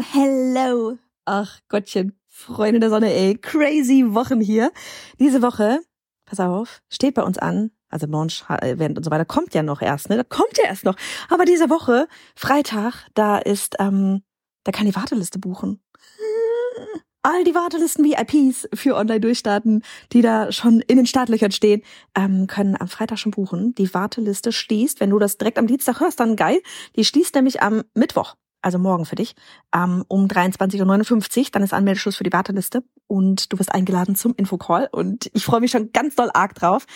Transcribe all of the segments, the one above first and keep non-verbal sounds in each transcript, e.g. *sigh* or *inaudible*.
Hello. Ach Gottchen, Freunde der Sonne, ey, crazy Wochen hier. Diese Woche, pass auf, steht bei uns an, also Launch-Event und so weiter, kommt ja noch erst, ne? Da kommt ja erst noch. Aber diese Woche, Freitag, da ist, ähm, da kann die Warteliste buchen. All die Wartelisten VIPs für Online-Durchstarten, die da schon in den Startlöchern stehen, ähm, können am Freitag schon buchen. Die Warteliste schließt, wenn du das direkt am Dienstag hörst, dann geil. Die schließt nämlich am Mittwoch also morgen für dich, ähm, um 23.59 Uhr. Dann ist Anmeldeschluss für die Warteliste und du wirst eingeladen zum Infocall. Und ich freue mich schon ganz doll arg drauf,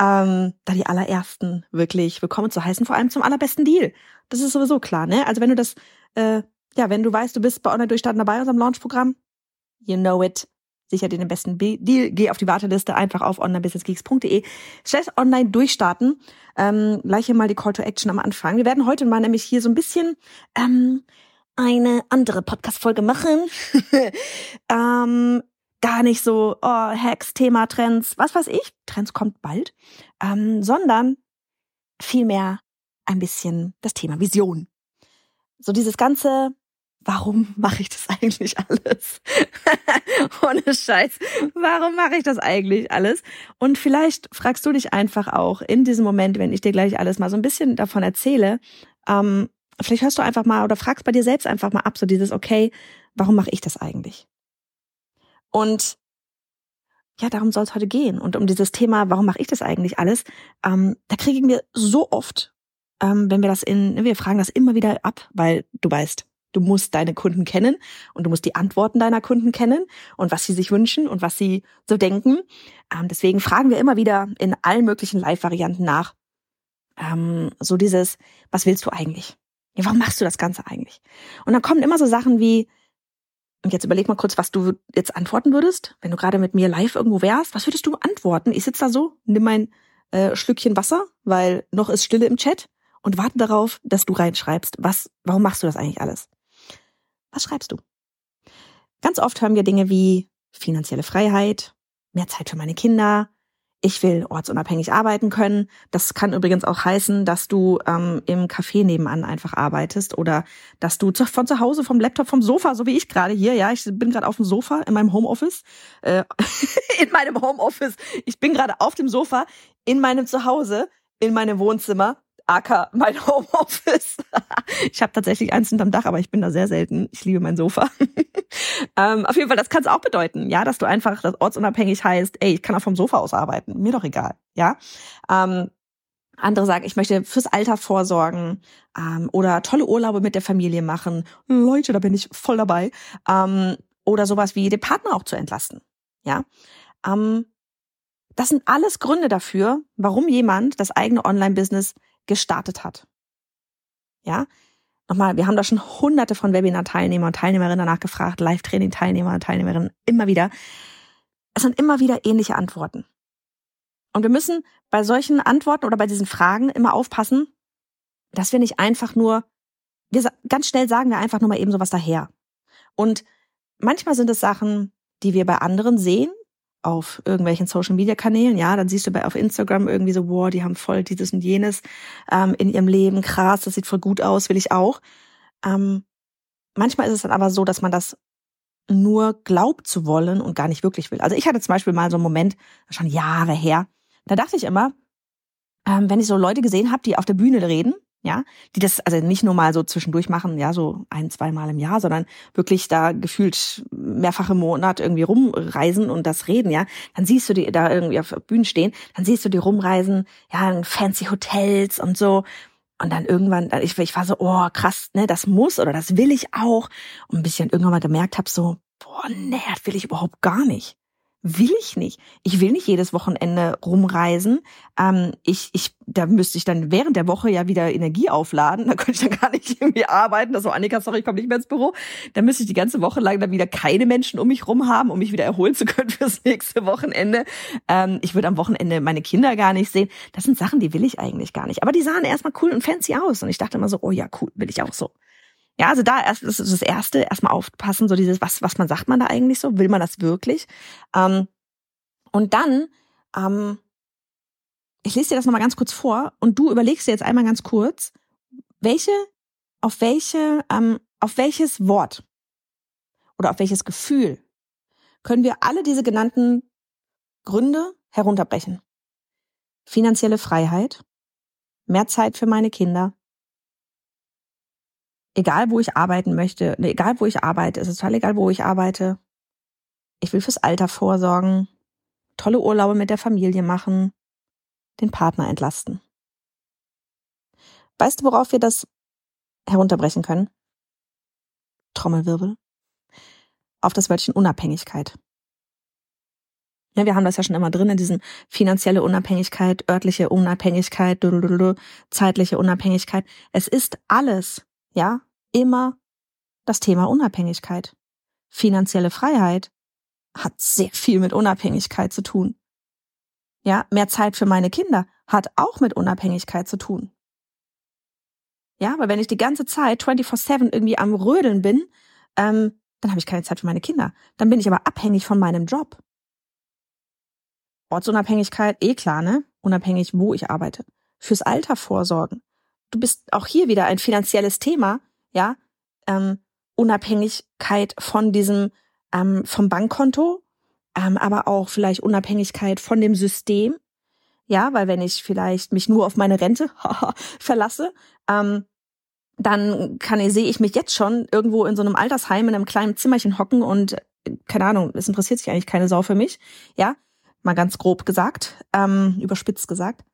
ähm, da die allerersten wirklich willkommen zu heißen, vor allem zum allerbesten Deal. Das ist sowieso klar, ne? Also wenn du das, äh, ja, wenn du weißt, du bist bei Online-Durchstarten dabei, unserem Launch-Programm, you know it, sicher dir den besten Deal, geh auf die Warteliste einfach auf onlinebusinessgeeks.de. Slash online durchstarten. Ähm, gleich hier mal die Call to Action am Anfang. Wir werden heute mal nämlich hier so ein bisschen ähm, eine andere Podcast-Folge machen. *laughs* ähm, gar nicht so, oh, Hacks, Thema, Trends, was weiß ich. Trends kommt bald. Ähm, sondern vielmehr ein bisschen das Thema Vision. So dieses ganze warum mache ich das eigentlich alles? *laughs* Ohne Scheiß, warum mache ich das eigentlich alles? Und vielleicht fragst du dich einfach auch in diesem Moment, wenn ich dir gleich alles mal so ein bisschen davon erzähle, ähm, vielleicht hörst du einfach mal oder fragst bei dir selbst einfach mal ab, so dieses, okay, warum mache ich das eigentlich? Und ja, darum soll es heute gehen. Und um dieses Thema, warum mache ich das eigentlich alles, ähm, da kriegen wir so oft, ähm, wenn wir das in, wir fragen das immer wieder ab, weil du weißt, Du musst deine Kunden kennen und du musst die Antworten deiner Kunden kennen und was sie sich wünschen und was sie so denken. Ähm, deswegen fragen wir immer wieder in allen möglichen Live-Varianten nach. Ähm, so dieses, was willst du eigentlich? Ja, warum machst du das Ganze eigentlich? Und dann kommen immer so Sachen wie, und jetzt überleg mal kurz, was du jetzt antworten würdest, wenn du gerade mit mir live irgendwo wärst. Was würdest du antworten? Ich sitze da so, nimm mein äh, Schlückchen Wasser, weil noch ist Stille im Chat und warte darauf, dass du reinschreibst, was, warum machst du das eigentlich alles? Was schreibst du? Ganz oft hören wir Dinge wie finanzielle Freiheit, mehr Zeit für meine Kinder, ich will ortsunabhängig arbeiten können. Das kann übrigens auch heißen, dass du ähm, im Café nebenan einfach arbeitest oder dass du zu, von zu Hause, vom Laptop, vom Sofa, so wie ich gerade hier, ja, ich bin gerade auf dem Sofa in meinem Homeoffice, äh, *laughs* in meinem Homeoffice. Ich bin gerade auf dem Sofa in meinem Zuhause, in meinem Wohnzimmer aka mein Homeoffice. *laughs* ich habe tatsächlich eins unterm Dach, aber ich bin da sehr selten. Ich liebe mein Sofa. *laughs* ähm, auf jeden Fall, das kann es auch bedeuten, ja, dass du einfach das ortsunabhängig heißt, ey, ich kann auch vom Sofa aus arbeiten, mir doch egal, ja. Ähm, andere sagen, ich möchte fürs Alter vorsorgen ähm, oder tolle Urlaube mit der Familie machen. Leute, da bin ich voll dabei. Ähm, oder sowas wie den Partner auch zu entlasten. Ja, ähm, das sind alles Gründe dafür, warum jemand das eigene Online-Business gestartet hat. Ja, nochmal, wir haben da schon hunderte von Webinar-Teilnehmer und Teilnehmerinnen danach gefragt, Live-Training-Teilnehmer und Teilnehmerinnen, immer wieder. Es sind immer wieder ähnliche Antworten. Und wir müssen bei solchen Antworten oder bei diesen Fragen immer aufpassen, dass wir nicht einfach nur, wir ganz schnell sagen wir einfach nur mal eben sowas daher. Und manchmal sind es Sachen, die wir bei anderen sehen, auf irgendwelchen Social Media Kanälen, ja, dann siehst du bei auf Instagram irgendwie so, wow, die haben voll dieses und jenes ähm, in ihrem Leben, krass, das sieht voll gut aus, will ich auch. Ähm, manchmal ist es dann aber so, dass man das nur glaubt zu wollen und gar nicht wirklich will. Also ich hatte zum Beispiel mal so einen Moment, schon Jahre her, da dachte ich immer, ähm, wenn ich so Leute gesehen habe, die auf der Bühne reden, ja, die das also nicht nur mal so zwischendurch machen, ja, so ein, zweimal im Jahr, sondern wirklich da gefühlt mehrfach im Monat irgendwie rumreisen und das reden, ja, dann siehst du die da irgendwie auf Bühnen stehen, dann siehst du die rumreisen, ja, in fancy Hotels und so. Und dann irgendwann, ich, ich war so, oh krass, ne, das muss oder das will ich auch. Und bis ich dann irgendwann mal gemerkt habe, so, boah, ne, das will ich überhaupt gar nicht will ich nicht. Ich will nicht jedes Wochenende rumreisen. Ähm, ich, ich, da müsste ich dann während der Woche ja wieder Energie aufladen. *laughs* Da könnte ich dann gar nicht irgendwie arbeiten. Das so, Annika, sorry, ich komme nicht mehr ins Büro. Da müsste ich die ganze Woche lang dann wieder keine Menschen um mich rum haben, um mich wieder erholen zu können *laughs* fürs nächste Wochenende. Ähm, ich würde am Wochenende meine Kinder gar nicht sehen. Das sind Sachen, die will ich eigentlich gar nicht. Aber die sahen erstmal cool und fancy aus. Und ich dachte immer so, oh ja, cool, will ich auch so. Ja, also da erst das ist das erste, erstmal aufpassen, so dieses, was, was man sagt man da eigentlich so? Will man das wirklich? Ähm, und dann, ähm, ich lese dir das nochmal ganz kurz vor und du überlegst dir jetzt einmal ganz kurz, welche, auf welche, ähm, auf welches Wort oder auf welches Gefühl, können wir alle diese genannten Gründe herunterbrechen. Finanzielle Freiheit, mehr Zeit für meine Kinder, egal wo ich arbeiten möchte, ne, egal wo ich arbeite, es ist total egal, wo ich arbeite. Ich will fürs Alter vorsorgen, tolle Urlaube mit der Familie machen, den Partner entlasten. Weißt du, worauf wir das herunterbrechen können? Trommelwirbel. Auf das Wörtchen Unabhängigkeit. Ja, wir haben das ja schon immer drin in diesen finanzielle Unabhängigkeit, örtliche Unabhängigkeit, zeitliche Unabhängigkeit. Es ist alles, ja, immer das Thema Unabhängigkeit. Finanzielle Freiheit hat sehr viel mit Unabhängigkeit zu tun. Ja, mehr Zeit für meine Kinder hat auch mit Unabhängigkeit zu tun. Ja, weil wenn ich die ganze Zeit 24-7 irgendwie am Rödeln bin, ähm, dann habe ich keine Zeit für meine Kinder. Dann bin ich aber abhängig von meinem Job. Ortsunabhängigkeit, eh klar, ne? Unabhängig, wo ich arbeite. Fürs Alter vorsorgen. Du bist auch hier wieder ein finanzielles Thema, ja? Ähm, Unabhängigkeit von diesem, ähm, vom Bankkonto, ähm, aber auch vielleicht Unabhängigkeit von dem System. Ja, weil wenn ich vielleicht mich nur auf meine Rente *laughs* verlasse, ähm, dann kann sehe ich mich jetzt schon irgendwo in so einem Altersheim in einem kleinen Zimmerchen hocken und keine Ahnung, es interessiert sich eigentlich keine Sau für mich. Ja, mal ganz grob gesagt, ähm, überspitzt gesagt.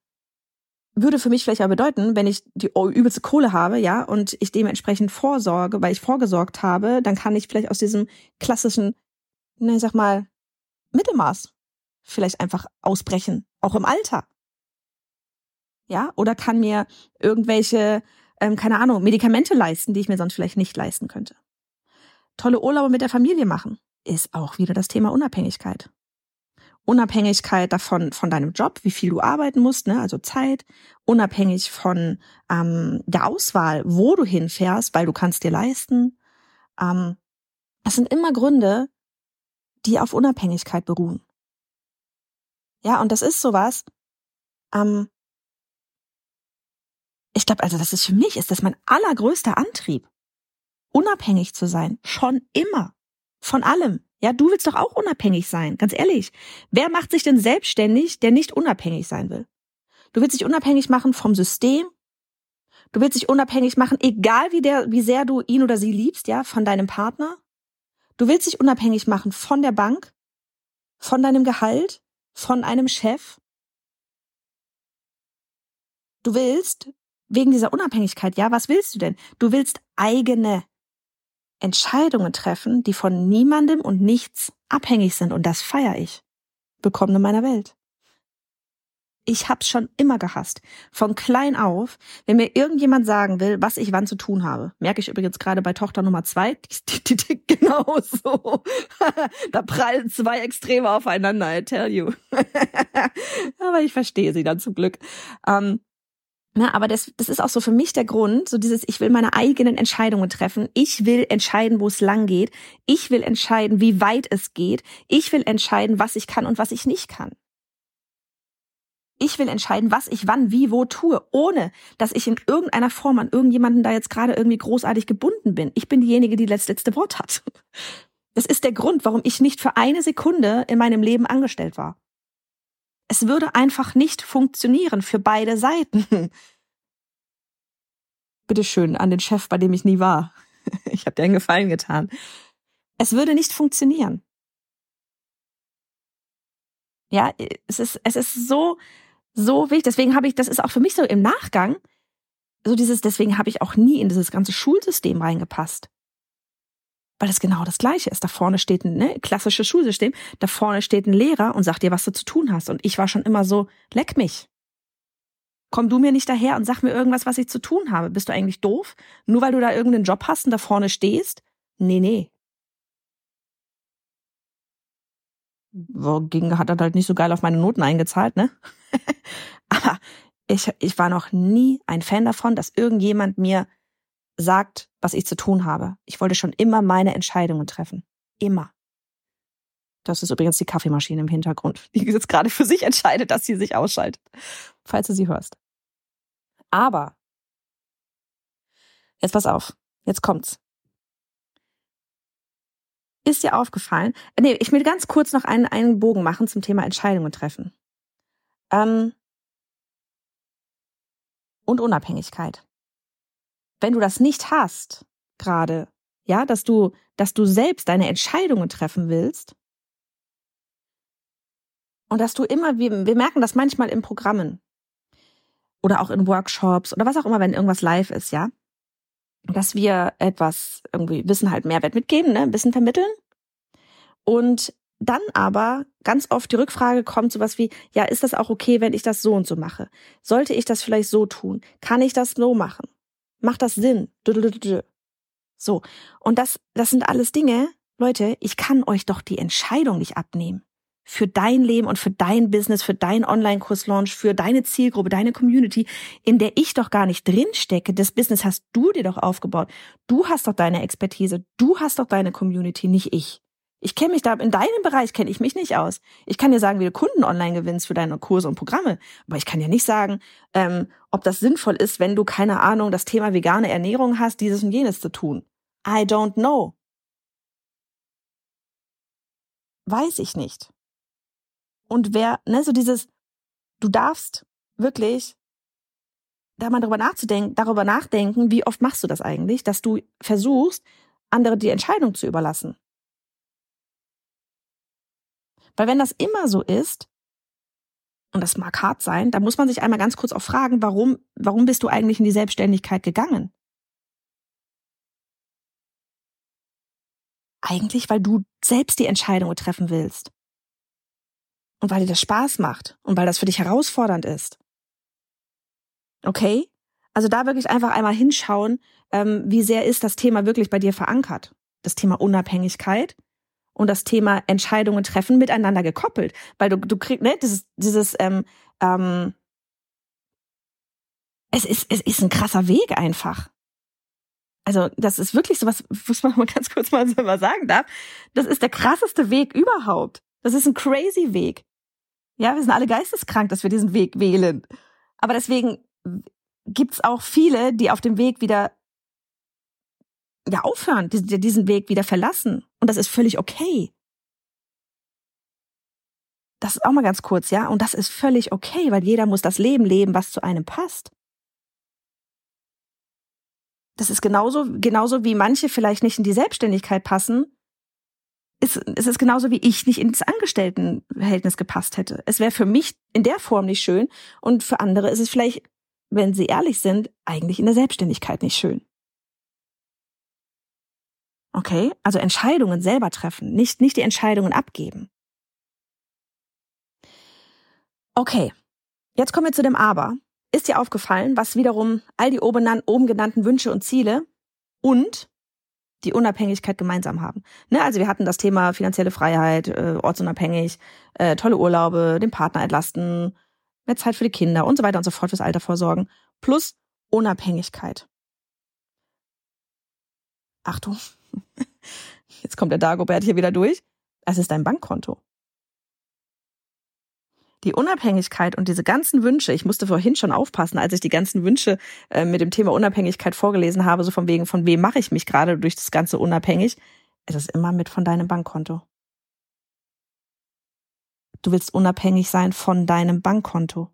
Würde für mich vielleicht aber bedeuten, wenn ich die übelste Kohle habe, ja, und ich dementsprechend vorsorge, weil ich vorgesorgt habe, dann kann ich vielleicht aus diesem klassischen, ne, sag mal, Mittelmaß vielleicht einfach ausbrechen, auch im Alter. Ja, oder kann mir irgendwelche ähm, keine Ahnung, Medikamente leisten, die ich mir sonst vielleicht nicht leisten könnte. Tolle Urlaube mit der Familie machen ist auch wieder das Thema Unabhängigkeit. Unabhängigkeit davon von deinem Job, wie viel du arbeiten musst, ne, also Zeit, unabhängig von ähm, der Auswahl, wo du hinfährst, weil du kannst dir leisten. Ähm, das sind immer Gründe, die auf Unabhängigkeit beruhen. Ja, und das ist sowas, ähm, ich glaube, also das ist für mich, ist das mein allergrößter Antrieb. Unabhängig zu sein. Schon immer. Von allem. Ja, du willst doch auch unabhängig sein. Ganz ehrlich. Wer macht sich denn selbstständig, der nicht unabhängig sein will? Du willst dich unabhängig machen vom System. Du willst dich unabhängig machen, egal wie der, wie sehr du ihn oder sie liebst, ja, von deinem Partner. Du willst dich unabhängig machen von der Bank, von deinem Gehalt, von einem Chef. Du willst wegen dieser Unabhängigkeit, ja, was willst du denn? Du willst eigene Entscheidungen treffen, die von niemandem und nichts abhängig sind. Und das feiere ich. Willkommen in meiner Welt. Ich hab's schon immer gehasst. Von klein auf, wenn mir irgendjemand sagen will, was ich wann zu tun habe. Merke ich übrigens gerade bei Tochter Nummer zwei, die, die, die, *laughs* genau so. *laughs* da prallen zwei Extreme aufeinander, I tell you. *laughs* Aber ich verstehe sie dann zum Glück. Ähm, na, aber das, das ist auch so für mich der Grund, so dieses, ich will meine eigenen Entscheidungen treffen. Ich will entscheiden, wo es lang geht. Ich will entscheiden, wie weit es geht. Ich will entscheiden, was ich kann und was ich nicht kann. Ich will entscheiden, was ich wann, wie, wo tue, ohne dass ich in irgendeiner Form an irgendjemanden da jetzt gerade irgendwie großartig gebunden bin. Ich bin diejenige, die das letzte Wort hat. Das ist der Grund, warum ich nicht für eine Sekunde in meinem Leben angestellt war. Es würde einfach nicht funktionieren für beide Seiten. *laughs* Bitteschön an den Chef, bei dem ich nie war. *laughs* Ich habe dir einen Gefallen getan. Es würde nicht funktionieren. Ja, es ist, es ist so, so wichtig. Deswegen habe ich, das ist auch für mich so im Nachgang, so dieses, deswegen habe ich auch nie in dieses ganze Schulsystem reingepasst weil es genau das Gleiche ist. Da vorne steht ein ne, klassisches Schulsystem, da vorne steht ein Lehrer und sagt dir, was du zu tun hast. Und ich war schon immer so, leck mich. Komm du mir nicht daher und sag mir irgendwas, was ich zu tun habe. Bist du eigentlich doof? Nur weil du da irgendeinen Job hast und da vorne stehst? Nee, nee. Ging, hat er halt nicht so geil auf meine Noten eingezahlt, ne? *laughs* Aber ich, ich war noch nie ein Fan davon, dass irgendjemand mir sagt, was ich zu tun habe. Ich wollte schon immer meine Entscheidungen treffen. Immer. Das ist übrigens die Kaffeemaschine im Hintergrund, *laughs* die jetzt gerade für sich entscheidet, dass sie sich ausschaltet, falls du sie hörst. Aber, jetzt pass auf, jetzt kommt's. ist dir aufgefallen? Nee, ich will ganz kurz noch einen, einen Bogen machen zum Thema Entscheidungen treffen. Ähm, und Unabhängigkeit. Wenn du das nicht hast, gerade, ja, dass du, dass du selbst deine Entscheidungen treffen willst, und dass du immer, wir, wir merken das manchmal in Programmen oder auch in Workshops oder was auch immer, wenn irgendwas live ist, ja, dass wir etwas irgendwie Wissen halt Mehrwert mitgeben, ne, Wissen vermitteln. Und dann aber ganz oft die Rückfrage kommt sowas wie, ja, ist das auch okay, wenn ich das so und so mache? Sollte ich das vielleicht so tun? Kann ich das so machen? Macht das Sinn? So. Und das, das sind alles Dinge, Leute, ich kann euch doch die Entscheidung nicht abnehmen. Für dein Leben und für dein Business, für dein Online-Kurs-Launch, für deine Zielgruppe, deine Community, in der ich doch gar nicht drinstecke. Das Business hast du dir doch aufgebaut. Du hast doch deine Expertise. Du hast doch deine Community, nicht ich. Ich kenne mich da, in deinem Bereich kenne ich mich nicht aus. Ich kann dir sagen, wie du Kunden online gewinnst für deine Kurse und Programme. Aber ich kann dir nicht sagen, ähm, ob das sinnvoll ist, wenn du, keine Ahnung, das Thema vegane Ernährung hast, dieses und jenes zu tun. I don't know. Weiß ich nicht. Und wer, ne, so dieses, du darfst wirklich da mal darüber nachzudenken, darüber nachdenken, wie oft machst du das eigentlich, dass du versuchst, andere die Entscheidung zu überlassen. Weil wenn das immer so ist, und das mag hart sein, dann muss man sich einmal ganz kurz auch fragen, warum, warum bist du eigentlich in die Selbstständigkeit gegangen? Eigentlich, weil du selbst die Entscheidung treffen willst. Und weil dir das Spaß macht und weil das für dich herausfordernd ist. Okay? Also da wirklich einfach einmal hinschauen, ähm, wie sehr ist das Thema wirklich bei dir verankert. Das Thema Unabhängigkeit und das Thema Entscheidungen treffen miteinander gekoppelt. Weil du, du kriegst, ne, dieses, dieses, ähm, ähm, es ist, es ist ein krasser Weg einfach. Also, das ist wirklich so was, was man *laughs* mal ganz kurz mal so sagen darf. Das ist der krasseste Weg überhaupt. Das ist ein crazy Weg. Ja, wir sind alle geisteskrank, dass wir diesen Weg wählen. Aber deswegen gibt's auch viele, die auf dem Weg wieder ja aufhören, die, diesen Weg wieder verlassen. Und das ist völlig okay. Das ist auch mal ganz kurz, ja. Und das ist völlig okay, weil jeder muss das Leben leben, was zu einem passt. Das ist genauso, genauso wie manche vielleicht nicht in die Selbstständigkeit passen. Ist, ist es genauso wie ich nicht ins Angestelltenverhältnis gepasst hätte. Es wäre für mich in der Form nicht schön und für andere ist es vielleicht, wenn sie ehrlich sind, eigentlich in der Selbstständigkeit nicht schön. Okay? Also Entscheidungen selber treffen, nicht, nicht die Entscheidungen abgeben. Okay. Jetzt kommen wir zu dem Aber. Ist dir aufgefallen, was wiederum all die oben genannten Wünsche und Ziele und die Unabhängigkeit gemeinsam haben. Ne, also wir hatten das Thema finanzielle Freiheit, äh, ortsunabhängig, äh, tolle Urlaube, den Partner entlasten, mehr Zeit für die Kinder und so weiter und so fort fürs Alter vorsorgen, plus Unabhängigkeit. Achtung, *laughs* Jetzt kommt der Dagobert hier wieder durch. Es ist dein Bankkonto. Die Unabhängigkeit und diese ganzen Wünsche, ich musste vorhin schon aufpassen, als ich die ganzen Wünsche äh, mit dem Thema Unabhängigkeit vorgelesen habe, so von wegen, von wem mache ich mich gerade durch das Ganze unabhängig, es ist immer mit von deinem Bankkonto. Du willst unabhängig sein von deinem Bankkonto.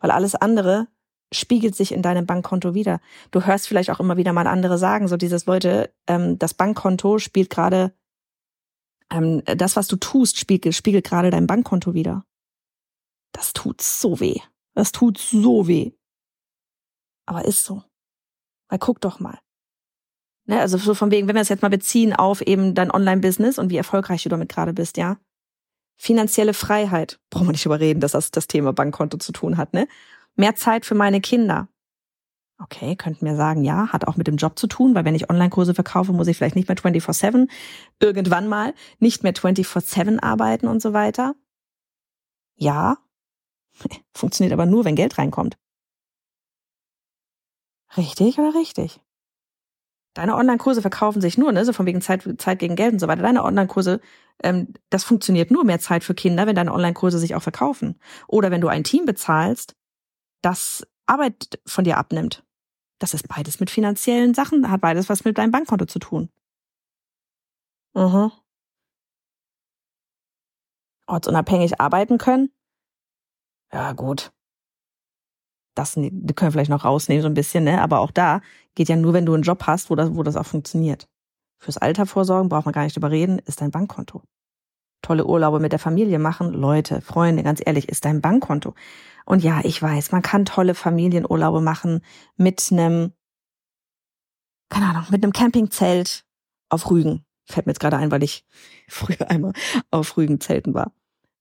Weil alles andere spiegelt sich in deinem Bankkonto wieder. Du hörst vielleicht auch immer wieder mal andere sagen, so dieses Leute, ähm, das Bankkonto spielt gerade, ähm, das, was du tust, spiegelt, spiegelt gerade dein Bankkonto wieder. Das tut so weh. Das tut so weh. Aber ist so. Weil guck doch mal. Ne, also so von wegen, wenn wir es jetzt mal beziehen auf eben dein Online-Business und wie erfolgreich du damit gerade bist, ja. Finanzielle Freiheit. Brauchen wir nicht überreden, dass das das Thema Bankkonto zu tun hat, ne? Mehr Zeit für meine Kinder. Okay, könnten wir sagen, ja, hat auch mit dem Job zu tun, weil wenn ich Online-Kurse verkaufe, muss ich vielleicht nicht mehr 24-7, irgendwann mal nicht mehr 24-7 arbeiten und so weiter. Ja, *laughs* funktioniert aber nur, wenn Geld reinkommt. Richtig oder richtig? Deine Online-Kurse verkaufen sich nur, ne, so von wegen Zeit, Zeit gegen Geld und so weiter. Deine Online-Kurse, ähm, das funktioniert nur mehr Zeit für Kinder, wenn deine Online-Kurse sich auch verkaufen. Oder wenn du ein Team bezahlst, das Arbeit von dir abnimmt. Das ist beides mit finanziellen Sachen, hat beides was mit deinem Bankkonto zu tun. Mhm. Ortsunabhängig arbeiten können? Ja, gut. Das können wir vielleicht noch rausnehmen, so ein bisschen, ne? Aber auch da geht ja nur, wenn du einen Job hast, wo das, wo das auch funktioniert. Fürs Alter vorsorgen, braucht man gar nicht drüber reden, ist dein Bankkonto. Tolle Urlaube mit der Familie machen, Leute, Freunde, ganz ehrlich, ist dein Bankkonto. Und ja, ich weiß, man kann tolle Familienurlaube machen mit einem, keine Ahnung, mit einem Campingzelt auf Rügen. Fällt mir jetzt gerade ein, weil ich *laughs* früher einmal auf Rügen zelten war.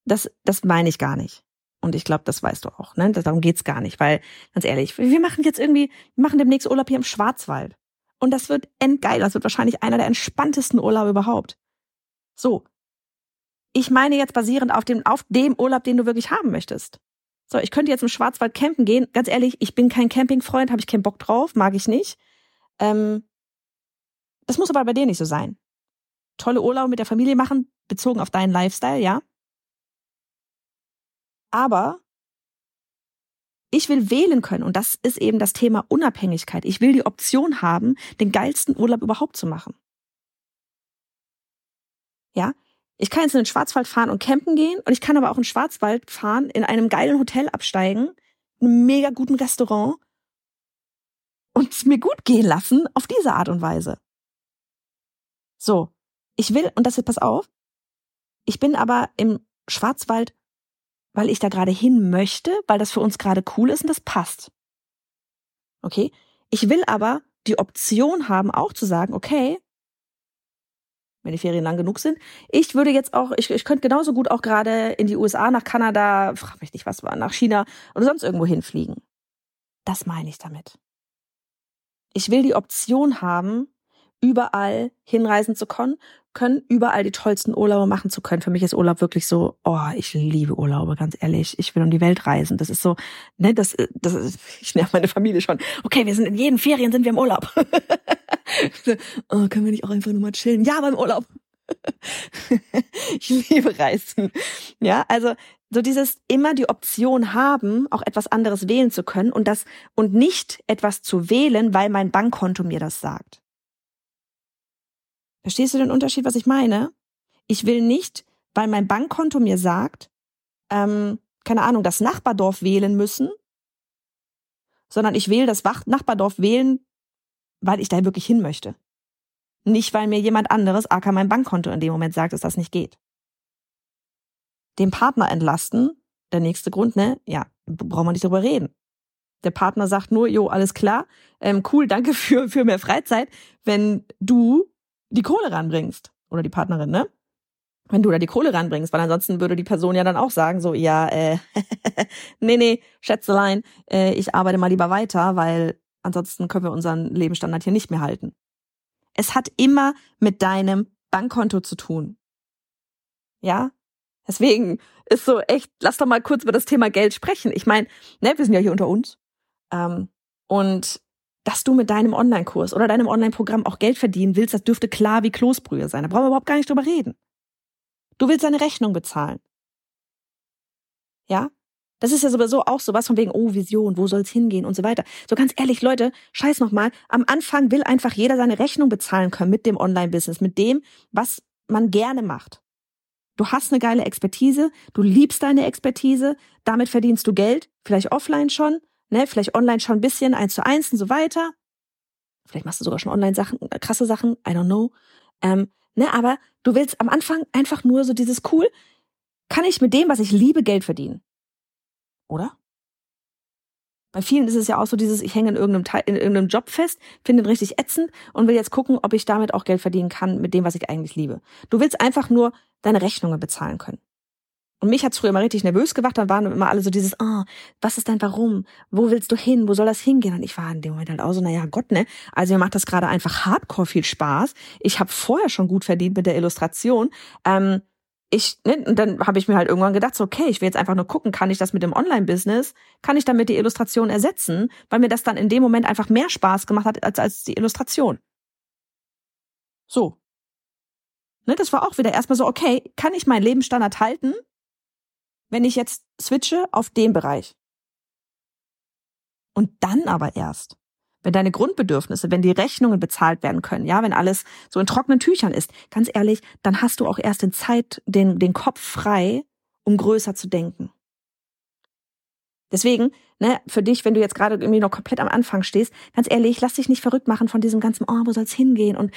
Das, das meine ich gar nicht. Und ich glaube, das weißt du auch, ne? Darum geht's gar nicht, weil, ganz ehrlich, wir machen jetzt irgendwie, wir machen demnächst Urlaub hier im Schwarzwald. Und das wird endgeil. Das wird wahrscheinlich einer der entspanntesten Urlaube überhaupt. So. Ich meine jetzt basierend auf dem, auf dem Urlaub, den du wirklich haben möchtest. So, ich könnte jetzt im Schwarzwald campen gehen. Ganz ehrlich, ich bin kein Campingfreund, habe ich keinen Bock drauf, mag ich nicht. Ähm, das muss aber bei dir nicht so sein. Tolle Urlaube mit der Familie machen, bezogen auf deinen Lifestyle, ja. Aber ich will wählen können und das ist eben das Thema Unabhängigkeit. Ich will die Option haben, den geilsten Urlaub überhaupt zu machen. Ja, ich kann jetzt in den Schwarzwald fahren und campen gehen und ich kann aber auch in den Schwarzwald fahren, in einem geilen Hotel absteigen, in einem mega guten Restaurant und es mir gut gehen lassen auf diese Art und Weise. So, ich will, und das ist, pass auf, ich bin aber im Schwarzwald weil ich da gerade hin möchte, weil das für uns gerade cool ist und das passt. Okay? Ich will aber die Option haben, auch zu sagen, okay, wenn die Ferien lang genug sind, ich würde jetzt auch, ich, ich könnte genauso gut auch gerade in die USA, nach Kanada, frag mich nicht, was war, nach China oder sonst irgendwo hinfliegen. Das meine ich damit. Ich will die Option haben, überall hinreisen zu können, können, überall die tollsten Urlaube machen zu können. Für mich ist Urlaub wirklich so, oh, ich liebe Urlaube, ganz ehrlich. Ich will um die Welt reisen. Das ist so, ne, das, das ich nerv meine Familie schon. Okay, wir sind in jeden Ferien sind wir im Urlaub. *laughs* oh, können wir nicht auch einfach nur mal chillen? Ja, beim Urlaub. *laughs* ich liebe Reisen. Ja, also so dieses immer die Option haben, auch etwas anderes wählen zu können und das und nicht etwas zu wählen, weil mein Bankkonto mir das sagt. Verstehst du den Unterschied, was ich meine? Ich will nicht, weil mein Bankkonto mir sagt, ähm, keine Ahnung, das Nachbardorf wählen müssen, sondern ich will das Nachbardorf wählen, weil ich da wirklich hin möchte. Nicht, weil mir jemand anderes, aka mein Bankkonto in dem Moment sagt, dass das nicht geht. Den Partner entlasten, der nächste Grund, ne? Ja, brauchen wir nicht drüber reden. Der Partner sagt nur, jo, alles klar, ähm, cool, danke *laughs* für, für mehr Freizeit. Wenn du die Kohle ranbringst. Oder die Partnerin, ne? Wenn du da die Kohle ranbringst, weil ansonsten würde die Person ja dann auch sagen, so, ja, äh, *laughs* nee, nee, Schätzelein, äh, ich arbeite mal lieber weiter, weil ansonsten können wir unseren Lebensstandard hier nicht mehr halten. Es hat immer mit deinem Bankkonto zu tun. Ja? Deswegen ist so echt, lass doch mal kurz über das Thema Geld sprechen. Ich meine, ne, wir sind ja hier unter uns. Ähm, und dass du mit deinem Online-Kurs oder deinem Online-Programm auch Geld verdienen willst, das dürfte klar wie Kloßbrühe sein. Da brauchen wir überhaupt gar nicht drüber reden. Du willst deine Rechnung bezahlen. Ja? Das ist ja sowieso auch sowas von wegen, oh, Vision, wo soll's hingehen und so weiter. So ganz ehrlich, Leute, scheiß nochmal. Am Anfang will einfach jeder seine Rechnung bezahlen können mit dem Online-Business, mit dem, was man gerne macht. Du hast eine geile Expertise, du liebst deine Expertise, damit verdienst du Geld, vielleicht offline schon, ne, vielleicht online schon ein bisschen, eins zu eins und so weiter. Vielleicht machst du sogar schon online Sachen, äh, krasse Sachen, I don't know. Ähm, ne, aber du willst am Anfang einfach nur so dieses cool, kann ich mit dem, was ich liebe, Geld verdienen? Oder? Bei vielen ist es ja auch so dieses, ich hänge in irgendeinem, Teil, in irgendeinem Job fest, finde ihn richtig ätzend und will jetzt gucken, ob ich damit auch Geld verdienen kann mit dem, was ich eigentlich liebe. Du willst einfach nur deine Rechnungen bezahlen können. Und mich hat's früher immer richtig nervös gemacht. Dann waren immer alle so dieses, ah, oh, was ist dein Warum? Wo willst du hin? Wo soll das hingehen? Und ich war in dem Moment halt auch so, naja, Gott, ne? Also mir macht das gerade einfach hardcore viel Spaß. Ich habe vorher schon gut verdient mit der Illustration. Ähm, ich, ne, und dann habe ich mir halt irgendwann gedacht, so, okay, ich will jetzt einfach nur gucken, kann ich das mit dem Online-Business, kann ich damit die Illustration ersetzen, weil mir das dann in dem Moment einfach mehr Spaß gemacht hat als, als die Illustration. So. Ne, das war auch wieder erstmal so, okay, kann ich meinen Lebensstandard halten? wenn ich jetzt switche auf den Bereich. Und dann aber erst, wenn deine Grundbedürfnisse, wenn die Rechnungen bezahlt werden können, ja, wenn alles so in trockenen Tüchern ist, ganz ehrlich, dann hast du auch erst in Zeit den, den Kopf frei, um größer zu denken. Deswegen, ne, für dich, wenn du jetzt gerade irgendwie noch komplett am Anfang stehst, ganz ehrlich, lass dich nicht verrückt machen von diesem ganzen, oh, wo soll's hingehen? Und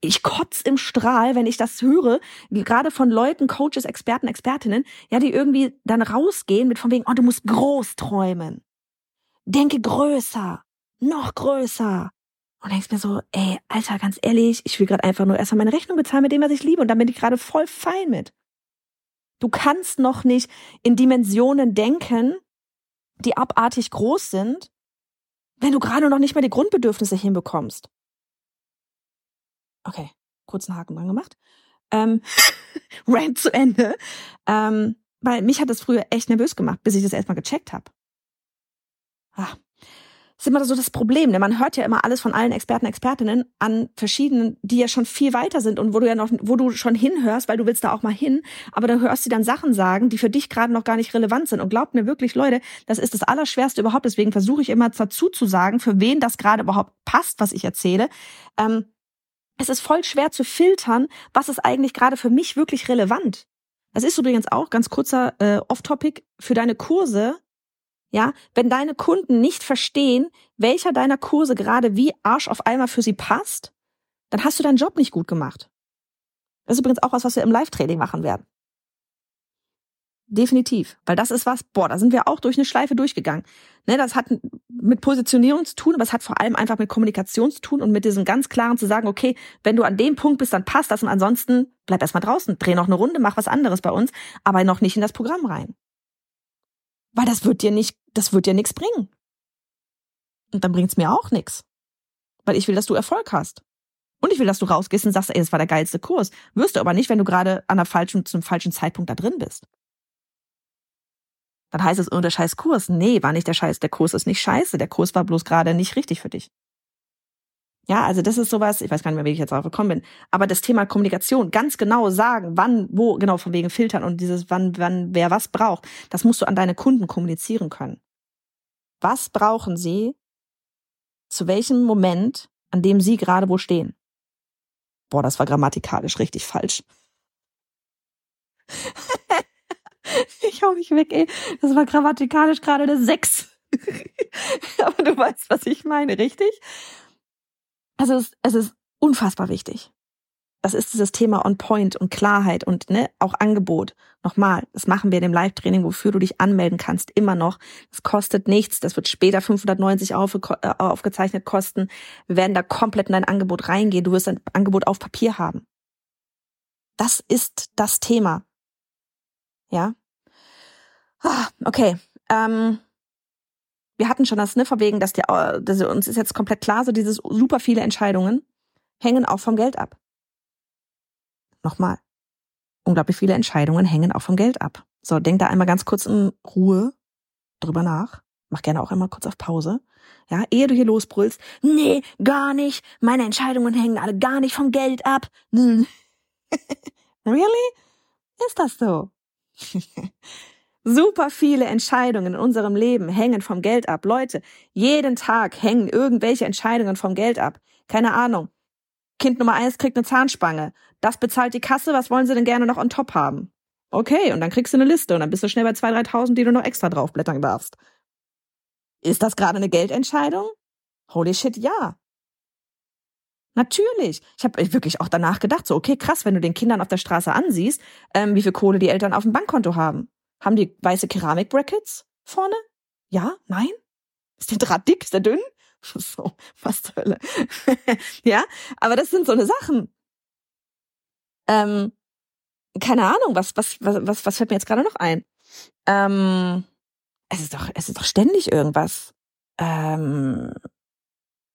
ich kotz im Strahl, wenn ich das höre, gerade von Leuten, Coaches, Experten, Expertinnen, ja, die irgendwie dann rausgehen mit von wegen, oh, du musst groß träumen. Denke größer, noch größer. Und denkst mir so, ey, Alter, ganz ehrlich, ich will gerade einfach nur erstmal meine Rechnung bezahlen mit dem, was ich liebe. Und dann bin ich gerade voll fein mit. Du kannst noch nicht in Dimensionen denken, die abartig groß sind, wenn du gerade noch nicht mal die Grundbedürfnisse hinbekommst. Okay, kurzen Haken dran gemacht. Ähm, *laughs* Rant zu Ende. Ähm, weil mich hat das früher echt nervös gemacht, bis ich das erstmal gecheckt habe. Ah, ist immer so das Problem. Denn man hört ja immer alles von allen Experten, Expertinnen an verschiedenen, die ja schon viel weiter sind und wo du ja noch, wo du schon hinhörst, weil du willst da auch mal hin, aber dann hörst du dann Sachen sagen, die für dich gerade noch gar nicht relevant sind. Und glaubt mir wirklich, Leute, das ist das Allerschwerste überhaupt. Deswegen versuche ich immer dazu zu sagen, für wen das gerade überhaupt passt, was ich erzähle. Ähm, es ist voll schwer zu filtern, was ist eigentlich gerade für mich wirklich relevant. Das ist übrigens auch ganz kurzer äh, Off-Topic für deine Kurse ja, wenn deine Kunden nicht verstehen, welcher deiner Kurse gerade wie Arsch auf einmal für sie passt, dann hast du deinen Job nicht gut gemacht. Das ist übrigens auch was, was wir im Live-Training machen werden. Definitiv. Weil das ist was, boah, da sind wir auch durch eine Schleife durchgegangen. Ne, das hat mit Positionierung zu tun, aber es hat vor allem einfach mit Kommunikation zu tun und mit diesem ganz klaren zu sagen, okay, wenn du an dem Punkt bist, dann passt das und ansonsten bleib erstmal draußen, dreh noch eine Runde, mach was anderes bei uns, aber noch nicht in das Programm rein. Weil das wird dir nicht, das wird dir nichts bringen. Und dann bringt's mir auch nichts. Weil ich will, dass du Erfolg hast. Und ich will, dass du rausgehst und sagst, ey, das war der geilste Kurs. Wirst du aber nicht, wenn du gerade an der falschen, zum falschen Zeitpunkt da drin bist. Dann heißt es, oh, der scheiß Kurs. Nee, war nicht der Scheiß. Der Kurs ist nicht scheiße. Der Kurs war bloß gerade nicht richtig für dich. Ja, also das ist sowas, ich weiß gar nicht mehr, wie ich jetzt drauf gekommen bin, aber das Thema Kommunikation, ganz genau sagen, wann, wo, genau von wegen filtern und dieses, wann, wann, wer was braucht, das musst du an deine Kunden kommunizieren können. Was brauchen sie zu welchem Moment, an dem sie gerade wo stehen? Boah, das war grammatikalisch richtig falsch. *laughs* ich hau mich weg, ey. Das war grammatikalisch gerade eine Sechs. *laughs* aber du weißt, was ich meine, richtig? Also es, es ist unfassbar wichtig. Das ist dieses Thema On Point und Klarheit und ne, auch Angebot. Nochmal, das machen wir in dem Live-Training, wofür du dich anmelden kannst, immer noch. Das kostet nichts. Das wird später 590 auf, äh, aufgezeichnet kosten. Wir werden da komplett in dein Angebot reingehen. Du wirst ein Angebot auf Papier haben. Das ist das Thema. Ja. Ah, okay. Ähm, wir hatten schon das, ne, von wegen, dass, die, dass uns ist jetzt komplett klar, so dieses super viele Entscheidungen hängen auch vom Geld ab. Nochmal. Unglaublich viele Entscheidungen hängen auch vom Geld ab. So, denk da einmal ganz kurz in Ruhe drüber nach. Mach gerne auch einmal kurz auf Pause. Ja, ehe du hier losbrüllst. Nee, gar nicht. Meine Entscheidungen hängen alle gar nicht vom Geld ab. *laughs* really? Ist das so? *laughs* Super viele Entscheidungen in unserem Leben hängen vom Geld ab. Leute, jeden Tag hängen irgendwelche Entscheidungen vom Geld ab. Keine Ahnung. Kind Nummer eins kriegt eine Zahnspange. Das bezahlt die Kasse. Was wollen sie denn gerne noch on top haben? Okay, und dann kriegst du eine Liste und dann bist du schnell bei 2.000, 3.000, die du noch extra draufblättern darfst. Ist das gerade eine Geldentscheidung? Holy shit, ja. Natürlich. Ich habe wirklich auch danach gedacht, so, okay, krass, wenn du den Kindern auf der Straße ansiehst, ähm, wie viel Kohle die Eltern auf dem Bankkonto haben. Haben die weiße Keramikbrackets vorne? Ja? Nein? Ist der Draht dick? Ist der dünn? *laughs* So, was zur Hölle. *laughs* ja, aber das sind so eine Sachen. Ähm, keine Ahnung, was, was, was, was, was fällt mir jetzt gerade noch ein? Ähm, es ist doch, es ist doch ständig irgendwas. Ähm,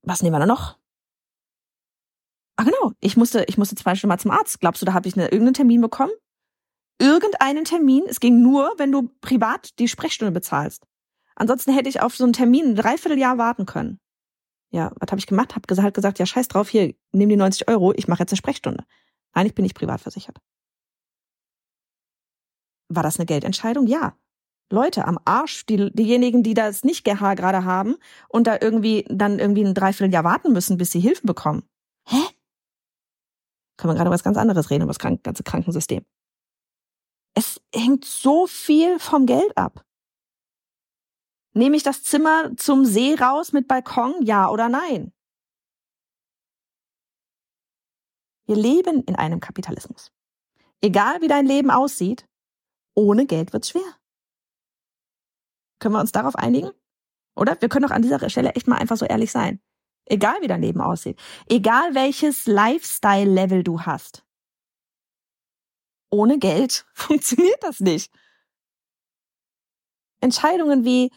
was nehmen wir noch? Ah, genau. Ich musste, ich musste zum Beispiel mal zum Arzt. Glaubst du, da habe ich eine, irgendeinen Termin bekommen? Irgendeinen Termin. Es ging nur, wenn du privat die Sprechstunde bezahlst. Ansonsten hätte ich auf so einen Termin ein Dreivierteljahr warten können. Ja, was habe ich gemacht? Hab gesagt, halt gesagt, ja, scheiß drauf, hier, nimm die 90 Euro, ich mache jetzt eine Sprechstunde. Nein, ich bin nicht privat versichert. War das eine Geldentscheidung? Ja. Leute am Arsch, die, diejenigen, die das nicht gerade haben und da irgendwie dann irgendwie ein Dreivierteljahr warten müssen, bis sie Hilfe bekommen. Hä? Können wir gerade über was ganz anderes reden, über das ganze Krankensystem. Es hängt so viel vom Geld ab. Nehme ich das Zimmer zum See raus mit Balkon? Ja oder nein? Wir leben in einem Kapitalismus. Egal wie dein Leben aussieht, ohne Geld wird's schwer. Können wir uns darauf einigen? Oder? Wir können doch an dieser Stelle echt mal einfach so ehrlich sein. Egal wie dein Leben aussieht. Egal welches Lifestyle-Level du hast. Ohne Geld *laughs* funktioniert das nicht. Entscheidungen wie,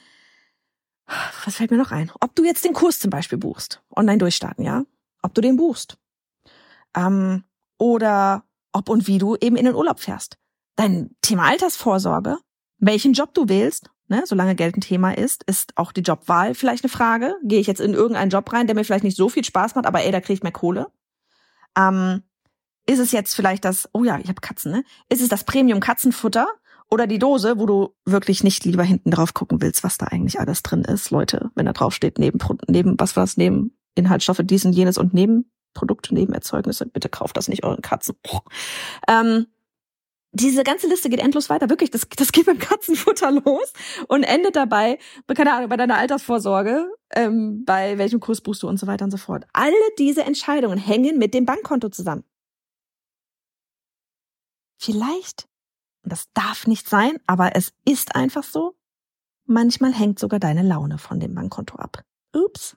was fällt mir noch ein? Ob du jetzt den Kurs zum Beispiel buchst, online durchstarten, ja? Ob du den buchst. Ähm, oder ob und wie du eben in den Urlaub fährst. Dein Thema Altersvorsorge, welchen Job du wählst, ne, solange Geld ein Thema ist, ist auch die Jobwahl vielleicht eine Frage. Gehe ich jetzt in irgendeinen Job rein, der mir vielleicht nicht so viel Spaß macht, aber ey, da kriege ich mehr Kohle. Ähm, ist es jetzt vielleicht das, oh ja, ich habe Katzen, ne? Ist es das Premium Katzenfutter oder die Dose, wo du wirklich nicht lieber hinten drauf gucken willst, was da eigentlich alles drin ist, Leute, wenn da drauf steht, neben, neben, was war das, neben Inhaltsstoffe, dies und jenes und Nebenprodukte, Nebenerzeugnisse, bitte kauft das nicht euren Katzen. Ähm, diese ganze Liste geht endlos weiter. Wirklich, das, das geht beim Katzenfutter los und endet dabei, keine Ahnung, bei deiner Altersvorsorge, ähm, bei welchem Kurs buchst du und so weiter und so fort. Alle diese Entscheidungen hängen mit dem Bankkonto zusammen. Vielleicht, das darf nicht sein, aber es ist einfach so, manchmal hängt sogar deine Laune von dem Bankkonto ab. Ups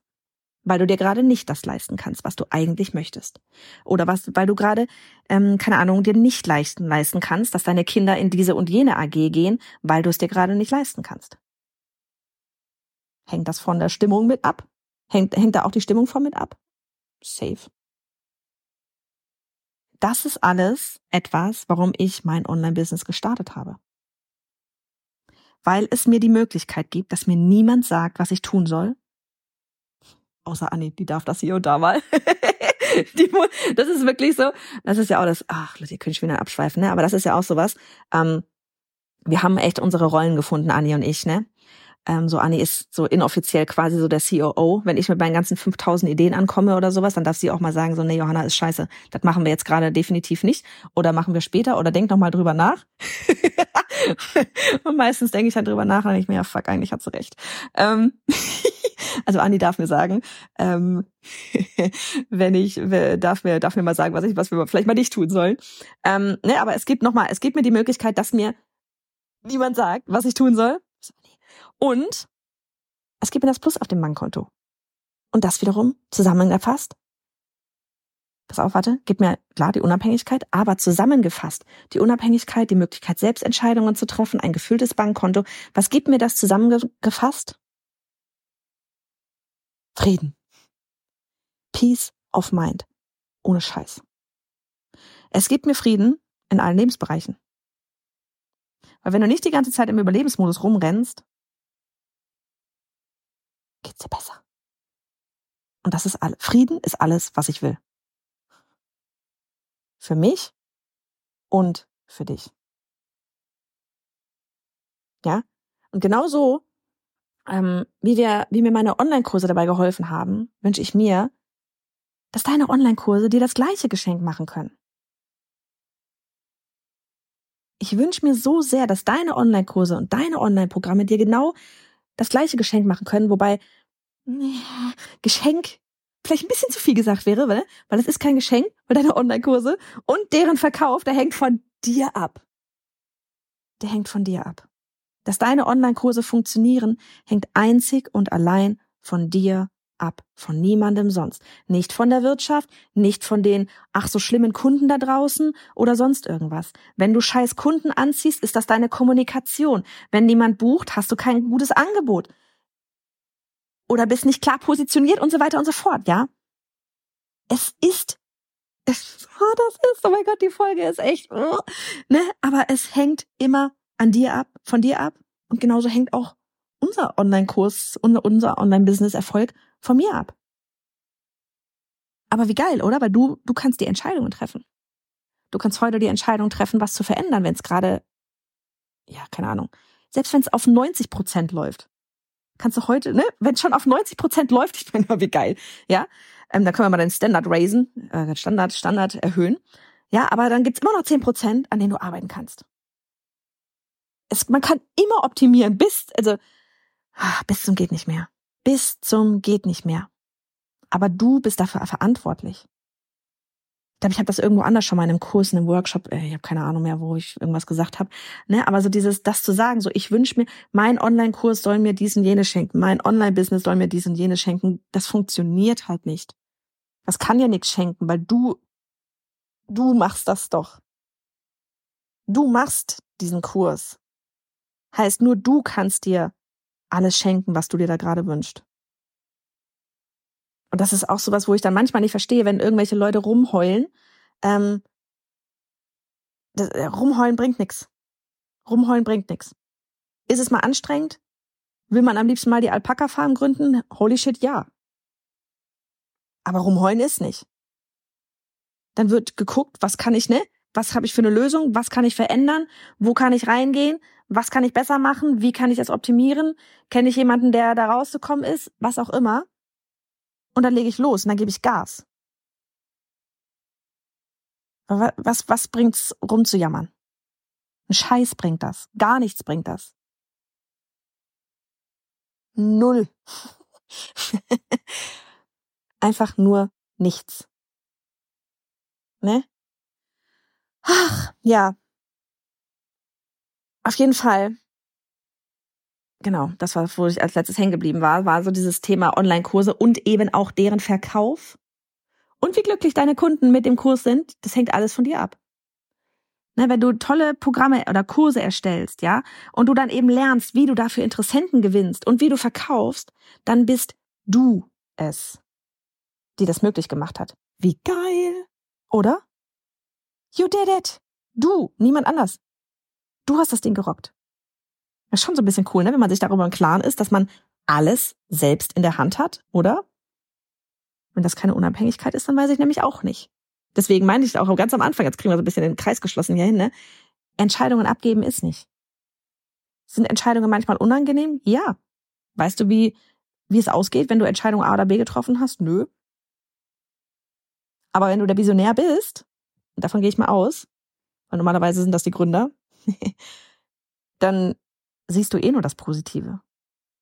weil du dir gerade nicht das leisten kannst, was du eigentlich möchtest. Oder was, weil du gerade, ähm, keine Ahnung, dir nicht leisten, leisten kannst, dass deine Kinder in diese und jene AG gehen, weil du es dir gerade nicht leisten kannst. Hängt das von der Stimmung mit ab? Hängt, hängt da auch die Stimmung von mit ab? Safe. Das ist alles etwas, warum ich mein Online-Business gestartet habe. Weil es mir die Möglichkeit gibt, dass mir niemand sagt, was ich tun soll, außer Anni, die darf das hier und da mal. *laughs* die, das ist wirklich so. Das ist ja auch das, ach, Leute, ihr könnt schon wieder abschweifen, ne? Aber das ist ja auch sowas. Ähm, wir haben echt unsere Rollen gefunden, Anni und ich, ne? Ähm, so Anni ist so inoffiziell quasi so der COO. Wenn ich mit meinen ganzen 5000 Ideen ankomme oder sowas, dann darf sie auch mal sagen, so, nee, Johanna ist scheiße. Das machen wir jetzt gerade definitiv nicht. Oder machen wir später oder denk noch mal drüber nach. *laughs* und meistens denke ich dann drüber nach und denke ich mir, ja, fuck, eigentlich hat sie recht. Ähm *laughs* also Anni darf mir sagen, ähm, *laughs* wenn ich darf mir darf mir mal sagen, was ich was wir vielleicht mal nicht tun sollen. Ähm, ne, aber es gibt noch mal, es gibt mir die Möglichkeit, dass mir niemand sagt, was ich tun soll. Und es gibt mir das Plus auf dem Bankkonto. Und das wiederum zusammengefasst. Pass auf, warte, gibt mir klar die Unabhängigkeit, aber zusammengefasst die Unabhängigkeit, die Möglichkeit, Selbstentscheidungen zu treffen, ein gefülltes Bankkonto. Was gibt mir das zusammengefasst? Frieden. Peace of Mind. Ohne Scheiß. Es gibt mir Frieden in allen Lebensbereichen. Weil wenn du nicht die ganze Zeit im Überlebensmodus rumrennst, geht's dir besser. Und das ist alles. Frieden ist alles, was ich will. Für mich und für dich. Ja? Und genau so ähm, wie wir, wie mir meine Online-Kurse dabei geholfen haben, wünsche ich mir, dass deine Online-Kurse dir das gleiche Geschenk machen können. Ich wünsche mir so sehr, dass deine Online-Kurse und deine Online-Programme dir genau das gleiche Geschenk machen können, wobei ja, Geschenk vielleicht ein bisschen zu viel gesagt wäre, weil, weil es ist kein Geschenk, weil deine Online-Kurse und deren Verkauf, der hängt von dir ab. Der hängt von dir ab. Dass deine Online-Kurse funktionieren, hängt einzig und allein von dir ab, von niemandem sonst. Nicht von der Wirtschaft, nicht von den ach so schlimmen Kunden da draußen oder sonst irgendwas. Wenn du scheiß Kunden anziehst, ist das deine Kommunikation. Wenn niemand bucht, hast du kein gutes Angebot. Oder bist nicht klar positioniert und so weiter und so fort, ja? Es ist es, *laughs* oh, das ist, oh mein Gott, die Folge ist echt, oh, ne? Aber es hängt immer an dir ab, von dir ab. Und genauso hängt auch unser Online-Kurs, unser Online-Business-Erfolg von mir ab. Aber wie geil, oder? Weil du, du kannst die Entscheidungen treffen. Du kannst heute die Entscheidung treffen, was zu verändern, wenn es gerade, ja, keine Ahnung, selbst wenn es auf 90 Prozent läuft, kannst du heute, ne, wenn es schon auf 90 Prozent läuft, *laughs* ich meine, wie geil, ja, ähm, dann können wir mal den Standard raisen, äh, Standard, Standard erhöhen. Ja, aber dann gibt's immer noch 10 Prozent, an denen du arbeiten kannst. Es, man kann immer optimieren, bis, also, bis zum geht nicht mehr. Bis zum geht nicht mehr. Aber du bist dafür verantwortlich. Ich glaube, ich habe das irgendwo anders schon mal in einem Kurs, in einem Workshop, äh, ich habe keine Ahnung mehr, wo ich irgendwas gesagt habe. Ne, aber so dieses, das zu sagen, so ich wünsche mir, mein Online-Kurs soll mir diesen jene schenken, mein Online-Business soll mir diesen jene schenken, das funktioniert halt nicht. Das kann ja nichts schenken, weil du, du machst das doch. Du machst diesen Kurs. Heißt, nur du kannst dir alles schenken, was du dir da gerade wünschst. Und das ist auch sowas, wo ich dann manchmal nicht verstehe, wenn irgendwelche Leute rumheulen. Ähm, das, äh, rumheulen bringt nichts. Rumheulen bringt nichts. Ist es mal anstrengend? Will man am liebsten mal die Alpaka-Farm gründen? Holy shit, ja. Aber rumheulen ist nicht. Dann wird geguckt, was kann ich, ne? Was habe ich für eine Lösung? Was kann ich verändern? Wo kann ich reingehen? Was kann ich besser machen? Wie kann ich das optimieren? Kenne ich jemanden, der da rausgekommen ist? Was auch immer. Und dann lege ich los und dann gebe ich Gas. Was, was bringt's rumzujammern? Ein Scheiß bringt das. Gar nichts bringt das. Null. *laughs* Einfach nur nichts. Ne? Ach, ja. Auf jeden Fall. Genau, das war, wo ich als letztes hängen geblieben war, war so dieses Thema Online-Kurse und eben auch deren Verkauf. Und wie glücklich deine Kunden mit dem Kurs sind, das hängt alles von dir ab. Ne, wenn du tolle Programme oder Kurse erstellst, ja, und du dann eben lernst, wie du dafür Interessenten gewinnst und wie du verkaufst, dann bist du es die das möglich gemacht hat. Wie geil, oder? You did it. Du, niemand anders. Du hast das Ding gerockt. Das ist schon so ein bisschen cool, ne? wenn man sich darüber im Klaren ist, dass man alles selbst in der Hand hat, oder? Wenn das keine Unabhängigkeit ist, dann weiß ich nämlich auch nicht. Deswegen meinte ich auch ganz am Anfang, jetzt kriegen wir so ein bisschen den Kreis geschlossen hier hin, ne? Entscheidungen abgeben ist nicht. Sind Entscheidungen manchmal unangenehm? Ja. Weißt du, wie, wie es ausgeht, wenn du Entscheidung A oder B getroffen hast? Nö. Aber wenn du der Visionär bist, davon gehe ich mal aus, weil normalerweise sind das die Gründer, *laughs* dann siehst du eh nur das Positive.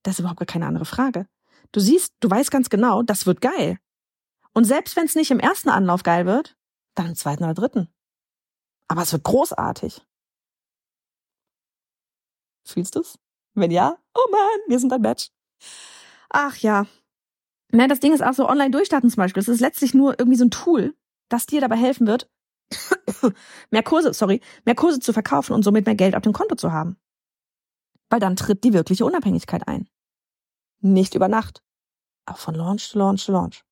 Das ist überhaupt gar keine andere Frage. Du siehst, du weißt ganz genau, das wird geil. Und selbst wenn es nicht im ersten Anlauf geil wird, dann im zweiten oder dritten. Aber es wird großartig. Fühlst du's? Wenn ja, oh man, wir sind ein Match. Ach ja, Ne, das Ding ist auch so online durchstarten zum Beispiel. Das ist letztlich nur irgendwie so ein Tool, das dir dabei helfen wird, mehr Kurse, sorry, mehr Kurse zu verkaufen und somit mehr Geld auf dem Konto zu haben. Weil dann tritt die wirkliche Unabhängigkeit ein. Nicht über Nacht, aber von Launch zu Launch zu Launch.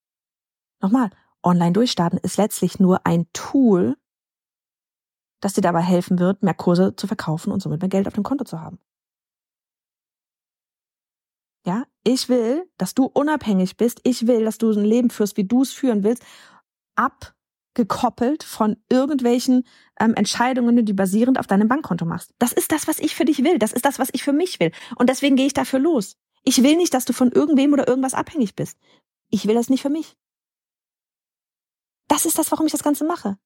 Nochmal, online durchstarten ist letztlich nur ein Tool, das dir dabei helfen wird, mehr Kurse zu verkaufen und somit mehr Geld auf dem Konto zu haben. Ja, ich will, dass du unabhängig bist. Ich will, dass du ein Leben führst, wie du es führen willst, abgekoppelt von irgendwelchen ähm, Entscheidungen, die basierend auf deinem Bankkonto machst. Das ist das, was ich für dich will. Das ist das, was ich für mich will. Und deswegen gehe ich dafür los. Ich will nicht, dass du von irgendwem oder irgendwas abhängig bist. Ich will das nicht für mich. Das ist das, warum ich das Ganze mache.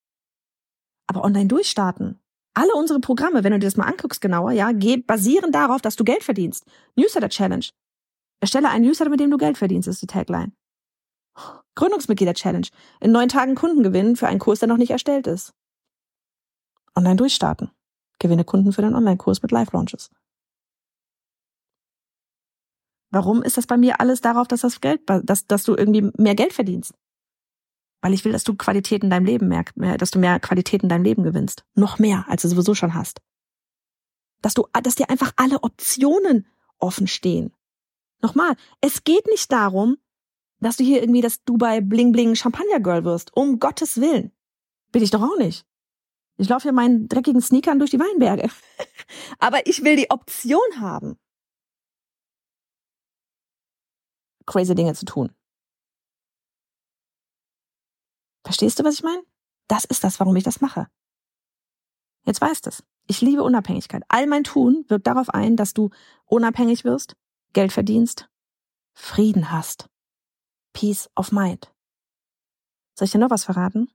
Aber online durchstarten. Alle unsere Programme, wenn du dir das mal anguckst genauer, ja, basieren darauf, dass du Geld verdienst. Newsletter Challenge. Erstelle einen Newsletter, mit dem du Geld verdienst, ist die Tagline. Gründungsmitglieder-Challenge. In neun Tagen Kunden gewinnen für einen Kurs, der noch nicht erstellt ist. Online durchstarten. Gewinne Kunden für deinen Online-Kurs mit Live-Launches. Warum ist das bei mir alles darauf, dass das Geld, dass, dass du irgendwie mehr Geld verdienst? Weil ich will, dass du Qualität in deinem Leben mehr, dass du mehr Qualität in deinem Leben gewinnst. Noch mehr, als du sowieso schon hast. Dass du, dass dir einfach alle Optionen offen stehen. Nochmal, es geht nicht darum, dass du hier irgendwie das Dubai Bling Bling Champagner Girl wirst. Um Gottes Willen. Bin ich doch auch nicht. Ich laufe hier meinen dreckigen Sneakern durch die Weinberge. *laughs* Aber ich will die Option haben, crazy Dinge zu tun. Verstehst du, was ich meine? Das ist das, warum ich das mache. Jetzt weißt es. Ich liebe Unabhängigkeit. All mein Tun wirkt darauf ein, dass du unabhängig wirst, Geld verdienst, Frieden hast. Peace of Mind. Soll ich dir noch was verraten?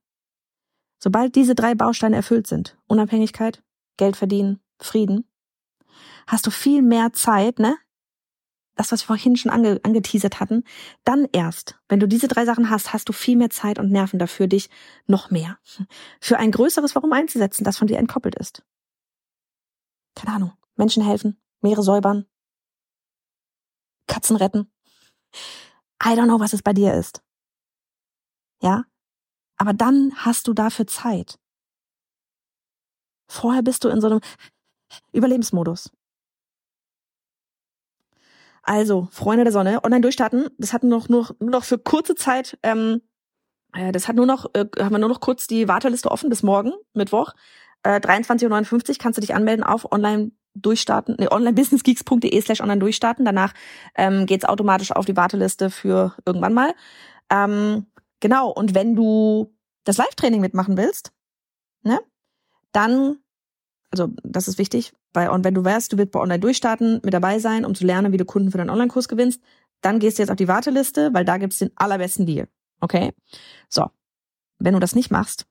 Sobald diese drei Bausteine erfüllt sind, Unabhängigkeit, Geld verdienen, Frieden, hast du viel mehr Zeit, ne? Das, was wir vorhin schon ange angeteasert hatten, dann erst, wenn du diese drei Sachen hast, hast du viel mehr Zeit und Nerven dafür, dich noch mehr für ein größeres Warum einzusetzen, das von dir entkoppelt ist. Keine Ahnung. Menschen helfen, Meere säubern, Katzen retten. I don't know, was es bei dir ist. Ja? Aber dann hast du dafür Zeit. Vorher bist du in so einem Überlebensmodus. Also, Freunde der Sonne, online durchstarten. Das hat noch, nur, nur noch für kurze Zeit, ähm, äh, das hat nur noch, äh, haben wir nur noch kurz die Warteliste offen bis morgen, Mittwoch. Äh, 23.59 Uhr kannst du dich anmelden auf online durchstarten, nee, onlinebusinessgeeks.de slash online durchstarten. Danach ähm, geht's automatisch auf die Warteliste für irgendwann mal. Ähm, genau, und wenn du das Live-Training mitmachen willst, ne, dann also das ist wichtig, bei, und wenn du weißt, du willst bei Online durchstarten, mit dabei sein, um zu lernen, wie du Kunden für deinen Online-Kurs gewinnst, dann gehst du jetzt auf die Warteliste, weil da gibt's den allerbesten Deal. Okay? So. Wenn du das nicht machst,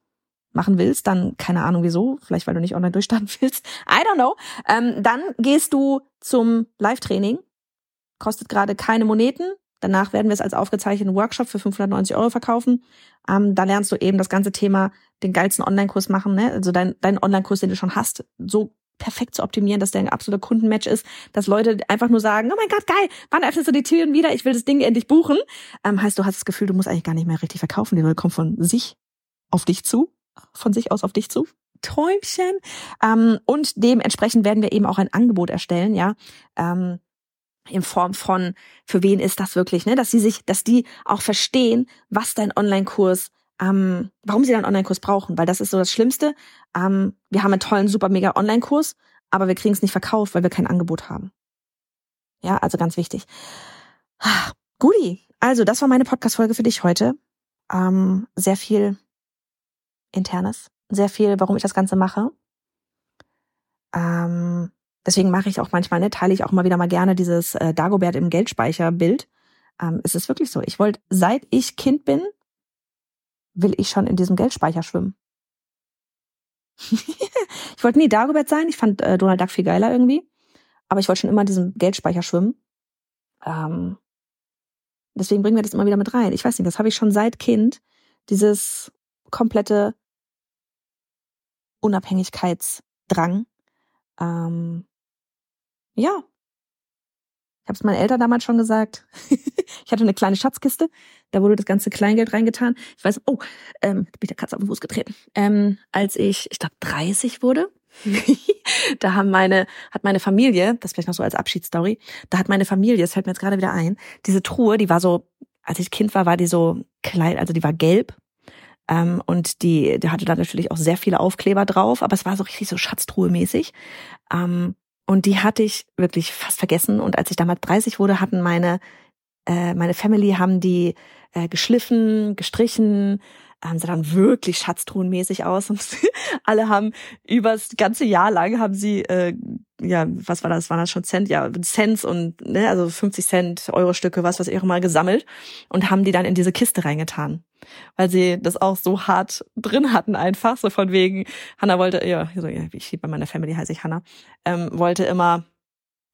machen willst, dann keine Ahnung wieso, vielleicht weil du nicht online durchstarten *laughs* willst, I don't know, ähm, dann gehst du zum Live-Training, kostet gerade keine Moneten, danach werden wir es als aufgezeichneten Workshop für 590 Euro verkaufen, ähm, da lernst du eben das ganze Thema, den geilsten Online-Kurs machen, ne? also dein, Online-Kurs, den du schon hast, so perfekt zu optimieren, dass der ein absoluter Kundenmatch ist, dass Leute einfach nur sagen, oh mein Gott, geil, wann öffnest du die Türen wieder? Ich will das Ding endlich buchen. Ähm, heißt, du hast das Gefühl, du musst eigentlich gar nicht mehr richtig verkaufen. Die Leute kommen von sich auf dich zu, von sich aus auf dich zu. Träumchen. Ähm, und dementsprechend werden wir eben auch ein Angebot erstellen, ja. Ähm, in Form von, für wen ist das wirklich, ne? Dass sie sich, dass die auch verstehen, was dein Online-Kurs, ähm, warum sie deinen Online-Kurs brauchen, weil das ist so das Schlimmste. Ähm, wir haben einen tollen, super mega Online-Kurs, aber wir kriegen es nicht verkauft, weil wir kein Angebot haben. Ja, also ganz wichtig. Ah, Guti, also das war meine Podcast-Folge für dich heute. Ähm, sehr viel Internes, sehr viel, warum ich das Ganze mache. Ähm, Deswegen mache ich auch manchmal, ne, teile ich auch mal wieder mal gerne dieses äh, Dagobert im Geldspeicherbild. Ähm, es ist wirklich so. Ich wollte, seit ich Kind bin, will ich schon in diesem Geldspeicher schwimmen. *laughs* ich wollte nie Dagobert sein. Ich fand äh, Donald Duck viel geiler irgendwie. Aber ich wollte schon immer in diesem Geldspeicher schwimmen. Ähm, deswegen bringen wir das immer wieder mit rein. Ich weiß nicht, das habe ich schon seit Kind. Dieses komplette Unabhängigkeitsdrang. Ähm, ja. Ich habe es meinen Eltern damals schon gesagt. *laughs* ich hatte eine kleine Schatzkiste, da wurde das ganze Kleingeld reingetan. Ich weiß, oh, ähm, bin ich der Katze auf den Fuß getreten. Ähm, als ich, ich glaube, 30 wurde, *laughs* da haben meine, hat meine Familie, das vielleicht noch so als Abschiedsstory, da hat meine Familie, das fällt mir jetzt gerade wieder ein, diese Truhe, die war so, als ich Kind war, war die so klein, also die war gelb. Ähm, und die, die hatte da natürlich auch sehr viele Aufkleber drauf, aber es war so richtig so Schatztruhe-mäßig. Ähm, und die hatte ich wirklich fast vergessen. Und als ich damals 30 wurde, hatten meine, äh, meine Family haben die äh, geschliffen, gestrichen, ähm, sah dann wirklich schatztruhenmäßig aus *laughs* und alle haben übers ganze Jahr lang haben sie äh, ja was war das waren das schon Cent ja Cents und ne also 50 Cent Euro Stücke was was auch mal gesammelt und haben die dann in diese Kiste reingetan weil sie das auch so hart drin hatten einfach so von wegen Hanna wollte ja so ja, ich bei meiner Family heiße ich Hanna ähm, wollte immer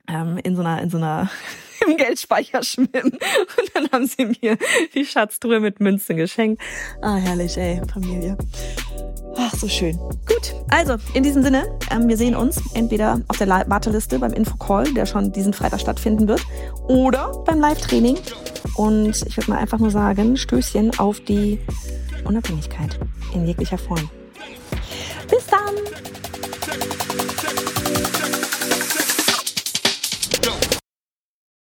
ähm, in so einer in so einer *laughs* im Geldspeicher schwimmen. Und dann haben sie mir die Schatztruhe mit Münzen geschenkt. Ah, herrlich, ey, Familie. Ach, so schön. Gut, also in diesem Sinne, ähm, wir sehen uns entweder auf der Warteliste beim Infocall, der schon diesen Freitag stattfinden wird, oder beim Live-Training. Und ich würde mal einfach nur sagen, Stößchen auf die Unabhängigkeit in jeglicher Form. Bis dann!